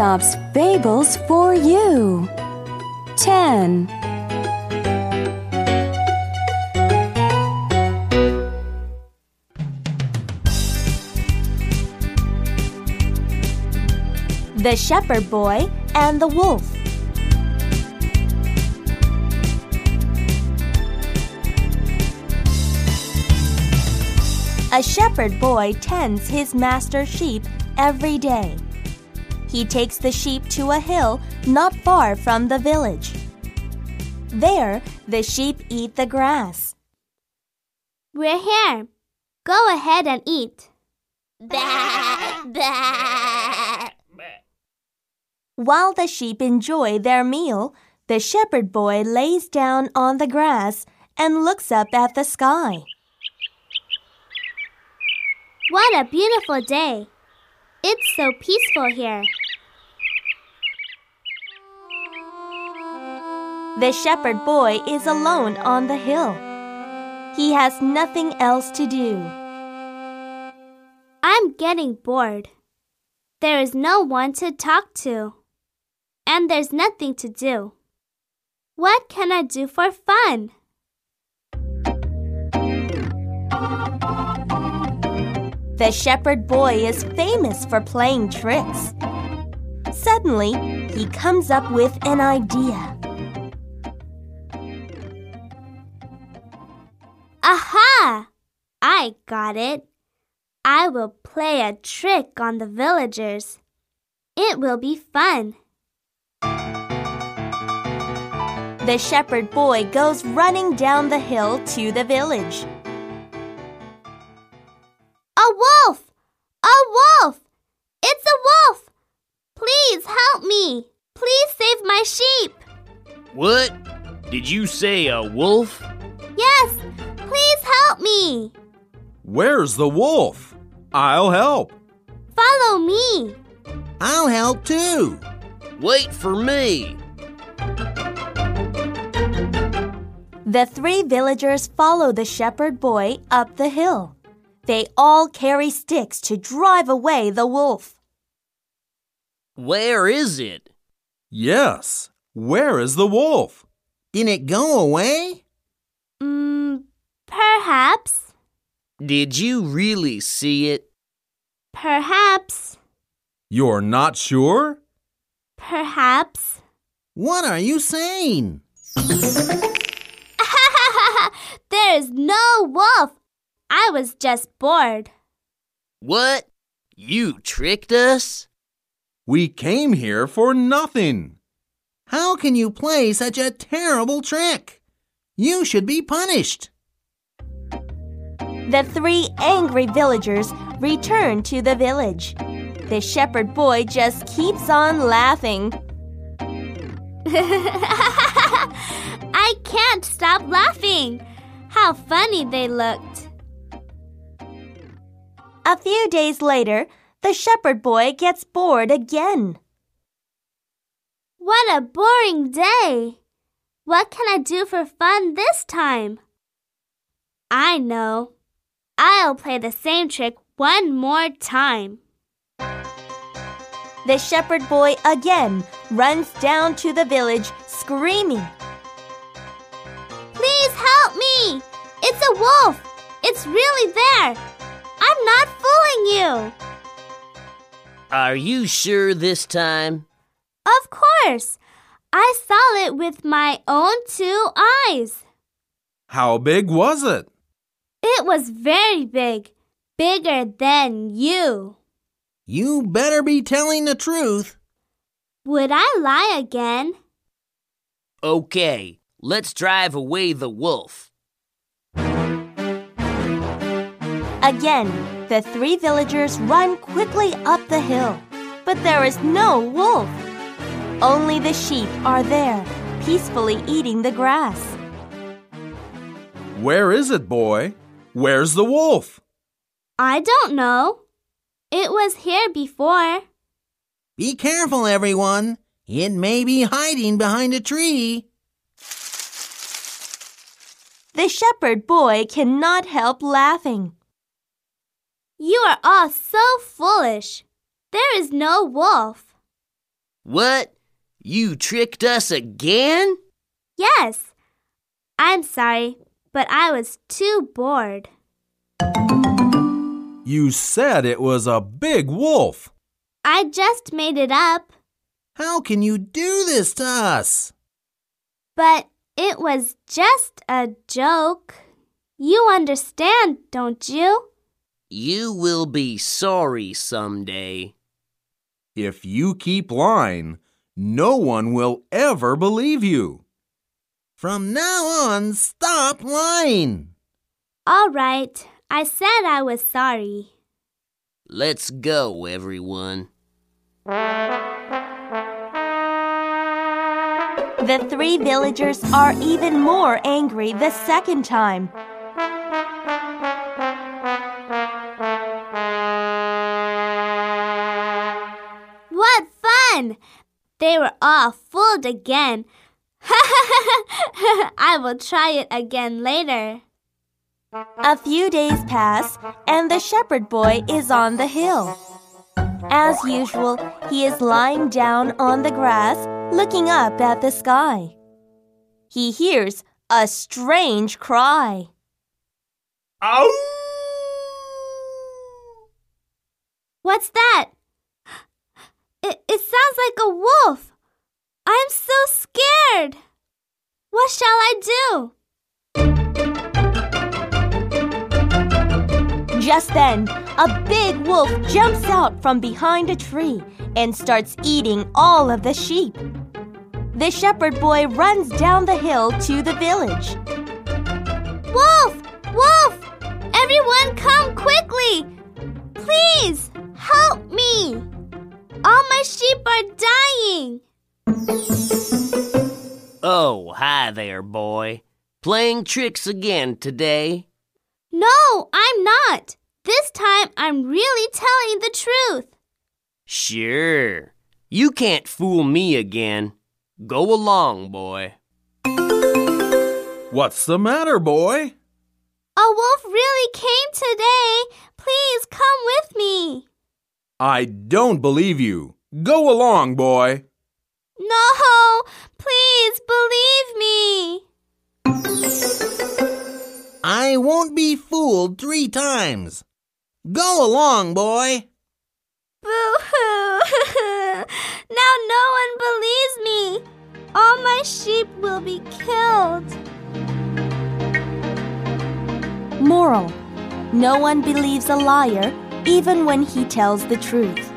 Aesop's Fables for you. 10. The Shepherd Boy and the Wolf. A shepherd boy tends his master's sheep every day. He takes the sheep to a hill not far from the village. There, the sheep eat the grass. We're here. Go ahead and eat. While the sheep enjoy their meal, the shepherd boy lays down on the grass and looks up at the sky. What a beautiful day! It's so peaceful here. The shepherd boy is alone on the hill. He has nothing else to do. I'm getting bored. There is no one to talk to. And there's nothing to do. What can I do for fun? The shepherd boy is famous for playing tricks. Suddenly, he comes up with an idea. I got it. I will play a trick on the villagers. It will be fun. The shepherd boy goes running down the hill to the village. A wolf! A wolf! It's a wolf! Please help me! Please save my sheep! What? Did you say a wolf? Yes! Please help me! Where's the wolf? I'll help. Follow me! I'll help too. Wait for me. The three villagers follow the shepherd boy up the hill. They all carry sticks to drive away the wolf. Where is it? Yes. Where is the wolf? Did it go away? Mm, perhaps. Did you really see it? Perhaps. You're not sure? Perhaps. What are you saying? there is no wolf. I was just bored. What? You tricked us? We came here for nothing. How can you play such a terrible trick? You should be punished. The three angry villagers return to the village. The shepherd boy just keeps on laughing. I can't stop laughing. How funny they looked. A few days later, the shepherd boy gets bored again. What a boring day! What can I do for fun this time? I know. I'll play the same trick one more time. The shepherd boy again runs down to the village screaming. Please help me! It's a wolf! It's really there! I'm not fooling you! Are you sure this time? Of course! I saw it with my own two eyes. How big was it? It was very big, bigger than you. You better be telling the truth. Would I lie again? Okay, let's drive away the wolf. Again, the three villagers run quickly up the hill, but there is no wolf. Only the sheep are there, peacefully eating the grass. Where is it, boy? Where's the wolf? I don't know. It was here before. Be careful, everyone. It may be hiding behind a tree. The shepherd boy cannot help laughing. You are all so foolish. There is no wolf. What? You tricked us again? Yes. I'm sorry, but I was too bored. You said it was a big wolf. I just made it up, How can you do this to us? but it was just a joke. You understand, don't you? You will be sorry someday. If you keep lying, no one will ever believe you. From now on, stop lying. All right, I said I was sorry. Let's go, everyone. The three villagers are even more angry the second time. What fun! They were all fooled again. I will try it again later. A few days pass, and the shepherd boy is on the hill. As usual, he is lying down on the grass, looking up at the sky. He hears a strange cry. Ow! What's that? It, it sounds like a wolf. I'm so scared. What shall I do? Just then, a big wolf jumps out from behind a tree and starts eating all of the sheep. The shepherd boy runs down the hill to the village. Wolf! There, boy. Playing tricks again today. No, I'm not! This time I'm really telling the truth. Sure. You can't fool me again. Go along, boy. What's the matter, boy? A wolf really came today. Please come with me. I don't believe you. Go along, boy. No, I won't be fooled three times. Go along, boy. Boo hoo! now no one believes me. All my sheep will be killed. Moral No one believes a liar even when he tells the truth.